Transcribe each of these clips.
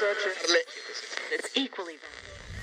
researchers. It's equally valid.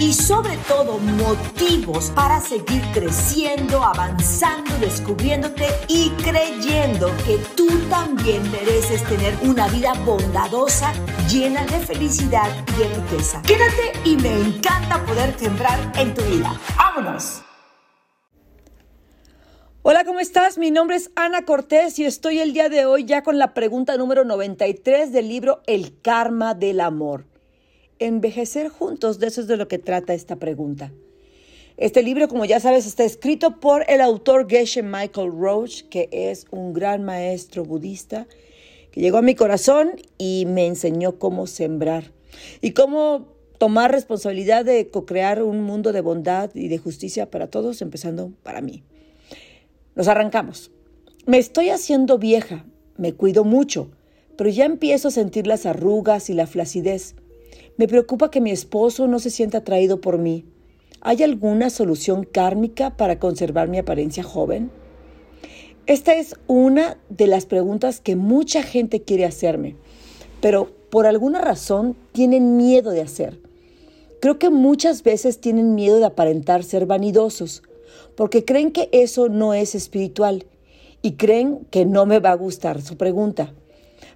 y sobre todo motivos para seguir creciendo, avanzando, descubriéndote y creyendo que tú también mereces tener una vida bondadosa, llena de felicidad y de riqueza. Quédate y me encanta poder sembrar en tu vida. ¡Vámonos! Hola, ¿cómo estás? Mi nombre es Ana Cortés y estoy el día de hoy ya con la pregunta número 93 del libro El Karma del Amor envejecer juntos, de eso es de lo que trata esta pregunta. Este libro, como ya sabes, está escrito por el autor Geshe Michael Roach, que es un gran maestro budista, que llegó a mi corazón y me enseñó cómo sembrar y cómo tomar responsabilidad de co-crear un mundo de bondad y de justicia para todos, empezando para mí. Nos arrancamos. Me estoy haciendo vieja, me cuido mucho, pero ya empiezo a sentir las arrugas y la flacidez. Me preocupa que mi esposo no se sienta atraído por mí. ¿Hay alguna solución kármica para conservar mi apariencia joven? Esta es una de las preguntas que mucha gente quiere hacerme, pero por alguna razón tienen miedo de hacer. Creo que muchas veces tienen miedo de aparentar ser vanidosos, porque creen que eso no es espiritual y creen que no me va a gustar su pregunta.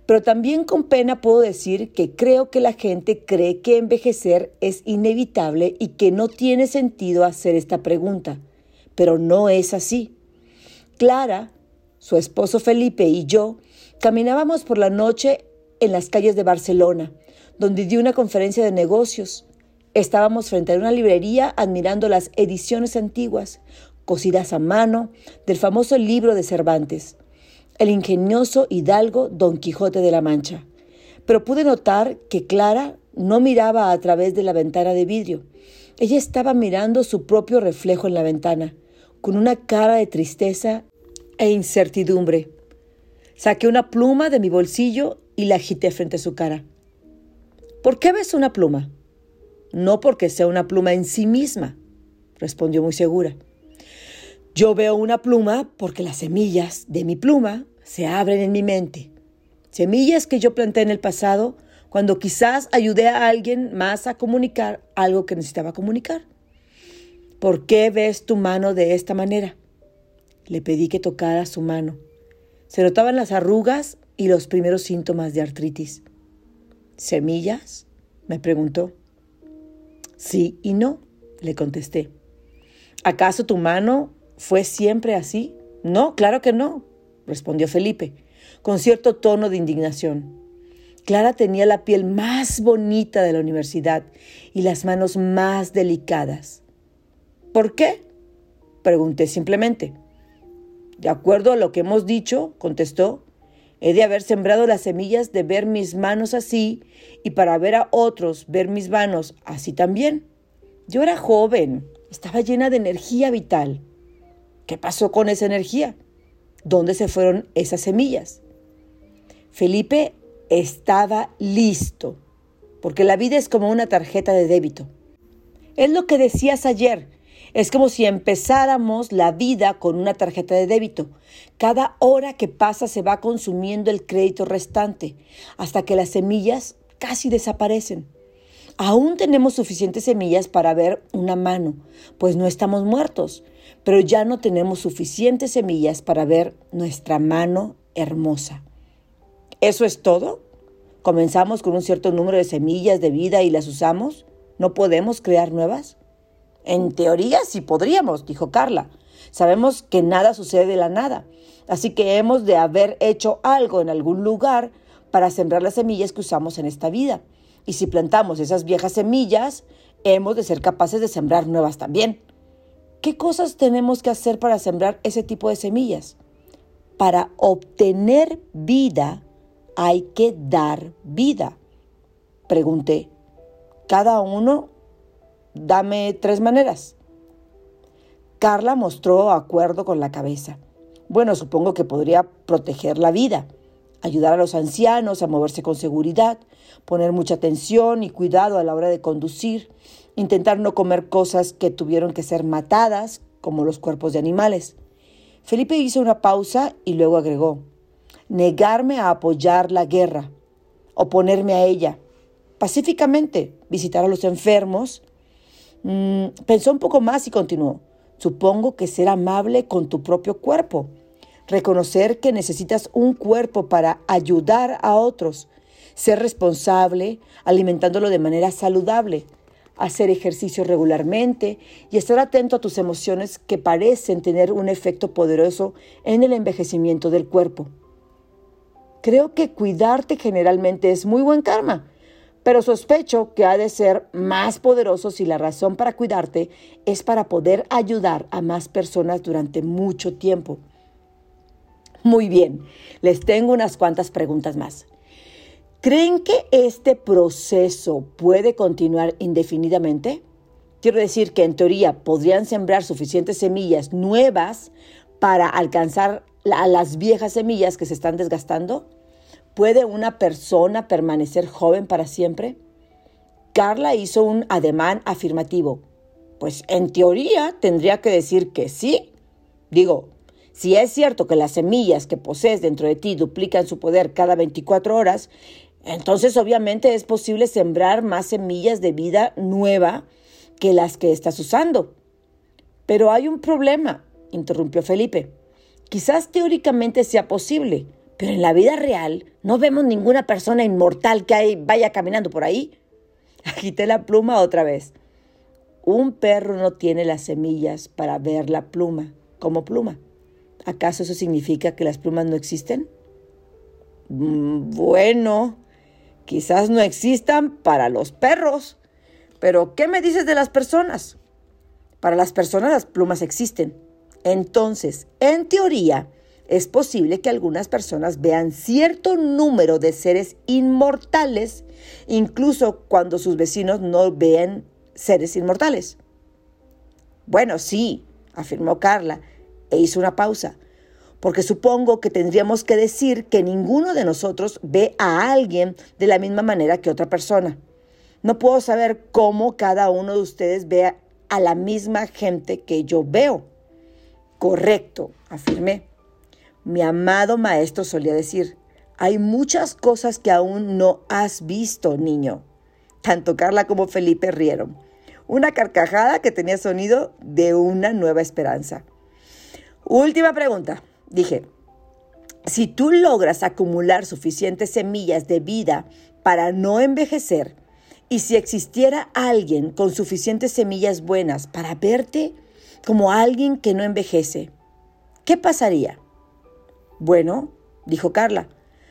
Pero también con pena puedo decir que creo que la gente cree que envejecer es inevitable y que no tiene sentido hacer esta pregunta. Pero no es así. Clara, su esposo Felipe y yo caminábamos por la noche en las calles de Barcelona, donde di una conferencia de negocios. Estábamos frente a una librería admirando las ediciones antiguas, cosidas a mano, del famoso libro de Cervantes el ingenioso hidalgo Don Quijote de la Mancha. Pero pude notar que Clara no miraba a través de la ventana de vidrio. Ella estaba mirando su propio reflejo en la ventana, con una cara de tristeza e incertidumbre. Saqué una pluma de mi bolsillo y la agité frente a su cara. ¿Por qué ves una pluma? No porque sea una pluma en sí misma, respondió muy segura. Yo veo una pluma porque las semillas de mi pluma se abren en mi mente. Semillas que yo planté en el pasado cuando quizás ayudé a alguien más a comunicar algo que necesitaba comunicar. ¿Por qué ves tu mano de esta manera? Le pedí que tocara su mano. Se notaban las arrugas y los primeros síntomas de artritis. ¿Semillas? me preguntó. Sí y no, le contesté. ¿Acaso tu mano ¿Fue siempre así? No, claro que no, respondió Felipe, con cierto tono de indignación. Clara tenía la piel más bonita de la universidad y las manos más delicadas. ¿Por qué? Pregunté simplemente. De acuerdo a lo que hemos dicho, contestó, he de haber sembrado las semillas de ver mis manos así y para ver a otros ver mis manos así también. Yo era joven, estaba llena de energía vital. ¿Qué pasó con esa energía? ¿Dónde se fueron esas semillas? Felipe estaba listo, porque la vida es como una tarjeta de débito. Es lo que decías ayer. Es como si empezáramos la vida con una tarjeta de débito. Cada hora que pasa se va consumiendo el crédito restante, hasta que las semillas casi desaparecen. Aún tenemos suficientes semillas para ver una mano, pues no estamos muertos, pero ya no tenemos suficientes semillas para ver nuestra mano hermosa. ¿Eso es todo? ¿Comenzamos con un cierto número de semillas de vida y las usamos? ¿No podemos crear nuevas? En teoría sí podríamos, dijo Carla. Sabemos que nada sucede de la nada, así que hemos de haber hecho algo en algún lugar para sembrar las semillas que usamos en esta vida. Y si plantamos esas viejas semillas, hemos de ser capaces de sembrar nuevas también. ¿Qué cosas tenemos que hacer para sembrar ese tipo de semillas? Para obtener vida hay que dar vida. Pregunté. Cada uno, dame tres maneras. Carla mostró acuerdo con la cabeza. Bueno, supongo que podría proteger la vida, ayudar a los ancianos a moverse con seguridad, poner mucha atención y cuidado a la hora de conducir, intentar no comer cosas que tuvieron que ser matadas, como los cuerpos de animales. Felipe hizo una pausa y luego agregó, negarme a apoyar la guerra, oponerme a ella, pacíficamente, visitar a los enfermos. Mm, pensó un poco más y continuó, supongo que ser amable con tu propio cuerpo, reconocer que necesitas un cuerpo para ayudar a otros, ser responsable, alimentándolo de manera saludable, hacer ejercicio regularmente y estar atento a tus emociones que parecen tener un efecto poderoso en el envejecimiento del cuerpo. Creo que cuidarte generalmente es muy buen karma, pero sospecho que ha de ser más poderoso si la razón para cuidarte es para poder ayudar a más personas durante mucho tiempo. Muy bien, les tengo unas cuantas preguntas más. ¿Creen que este proceso puede continuar indefinidamente? Quiero decir que en teoría podrían sembrar suficientes semillas nuevas para alcanzar a las viejas semillas que se están desgastando. ¿Puede una persona permanecer joven para siempre? Carla hizo un ademán afirmativo. Pues en teoría tendría que decir que sí. Digo, si es cierto que las semillas que posees dentro de ti duplican su poder cada 24 horas, entonces obviamente es posible sembrar más semillas de vida nueva que las que estás usando. Pero hay un problema, interrumpió Felipe. Quizás teóricamente sea posible, pero en la vida real no vemos ninguna persona inmortal que vaya caminando por ahí. Agité la pluma otra vez. Un perro no tiene las semillas para ver la pluma como pluma. ¿Acaso eso significa que las plumas no existen? Mm, bueno, Quizás no existan para los perros, pero ¿qué me dices de las personas? Para las personas las plumas existen. Entonces, en teoría, es posible que algunas personas vean cierto número de seres inmortales, incluso cuando sus vecinos no vean seres inmortales. Bueno, sí, afirmó Carla, e hizo una pausa porque supongo que tendríamos que decir que ninguno de nosotros ve a alguien de la misma manera que otra persona. No puedo saber cómo cada uno de ustedes ve a la misma gente que yo veo. Correcto, afirmé. Mi amado maestro solía decir, hay muchas cosas que aún no has visto, niño. Tanto Carla como Felipe rieron. Una carcajada que tenía sonido de una nueva esperanza. Última pregunta. Dije, si tú logras acumular suficientes semillas de vida para no envejecer, y si existiera alguien con suficientes semillas buenas para verte como alguien que no envejece, ¿qué pasaría? Bueno, dijo Carla,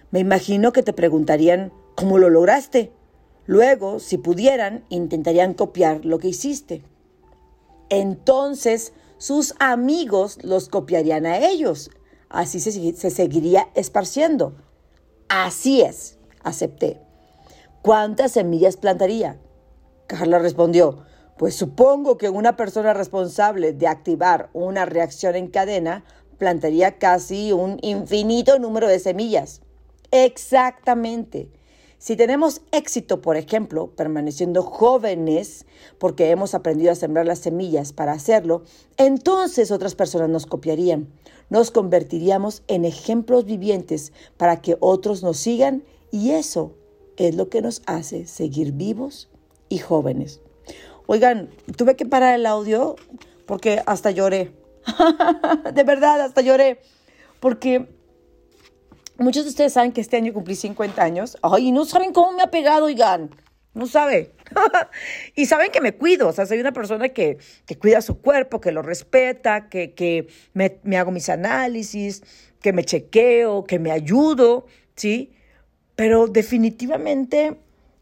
me imagino que te preguntarían cómo lo lograste. Luego, si pudieran, intentarían copiar lo que hiciste. Entonces, sus amigos los copiarían a ellos así se, seguiría esparciendo. Así es, acepté. ¿Cuántas semillas plantaría? Carla respondió, pues supongo que una persona responsable de activar una reacción en cadena plantaría casi un infinito número de semillas. Exactamente. Si tenemos éxito, por ejemplo, permaneciendo jóvenes porque hemos aprendido a sembrar las semillas para hacerlo, entonces otras personas nos copiarían. Nos convertiríamos en ejemplos vivientes para que otros nos sigan y eso es lo que nos hace seguir vivos y jóvenes. Oigan, tuve que parar el audio porque hasta lloré. de verdad, hasta lloré. Porque Muchos de ustedes saben que este año cumplí 50 años. Ay, no saben cómo me ha pegado, oigan. No sabe. y saben que me cuido. O sea, soy una persona que, que cuida su cuerpo, que lo respeta, que, que me, me, hago mis análisis, que me chequeo, que me ayudo, ¿sí? Pero definitivamente,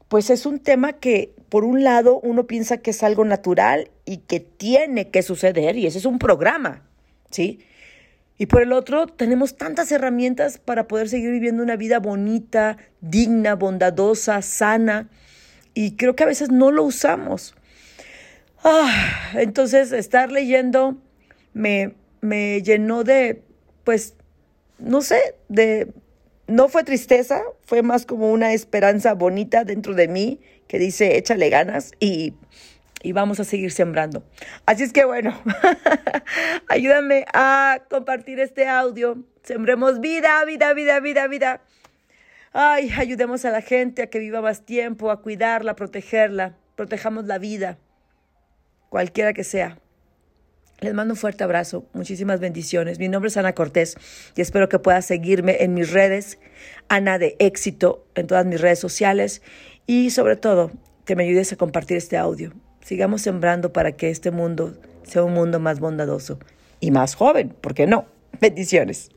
pues es un tema que, por un lado, uno piensa que es algo natural y que tiene que suceder, y ese es un programa, ¿sí? Y por el otro, tenemos tantas herramientas para poder seguir viviendo una vida bonita, digna, bondadosa, sana. y creo que a veces no lo usamos. Ah, entonces, estar leyendo me, me llenó de, pues, no sé, de, no fue tristeza, fue más como una esperanza bonita dentro de mí que dice, échale ganas y, y vamos a seguir sembrando. Así es que bueno, ayúdame a compartir este audio. Sembremos vida, vida, vida, vida, vida. Ay, ayudemos a la gente a que viva más tiempo, a cuidarla, a protegerla. Protejamos la vida, cualquiera que sea. Les mando un fuerte abrazo, muchísimas bendiciones. Mi nombre es Ana Cortés y espero que puedas seguirme en mis redes, Ana de éxito, en todas mis redes sociales y sobre todo que me ayudes a compartir este audio. Sigamos sembrando para que este mundo sea un mundo más bondadoso y más joven, ¿por qué no? Bendiciones.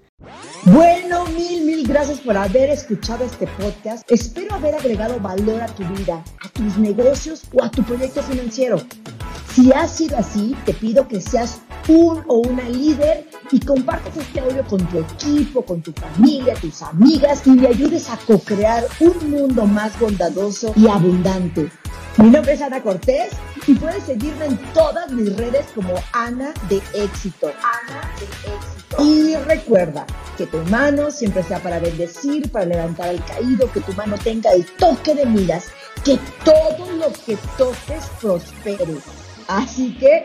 Bueno, mil, mil gracias por haber escuchado este podcast. Espero haber agregado valor a tu vida, a tus negocios o a tu proyecto financiero. Si ha sido así, te pido que seas un o una líder y compartas este audio con tu equipo, con tu familia, tus amigas y le ayudes a co-crear un mundo más bondadoso y abundante. Mi nombre es Ana Cortés y puedes seguirme en todas mis redes como Ana de Éxito. Ana de Éxito. Y recuerda que tu mano siempre sea para bendecir, para levantar al caído, que tu mano tenga el toque de miras, que todo lo que toques prospere. Así que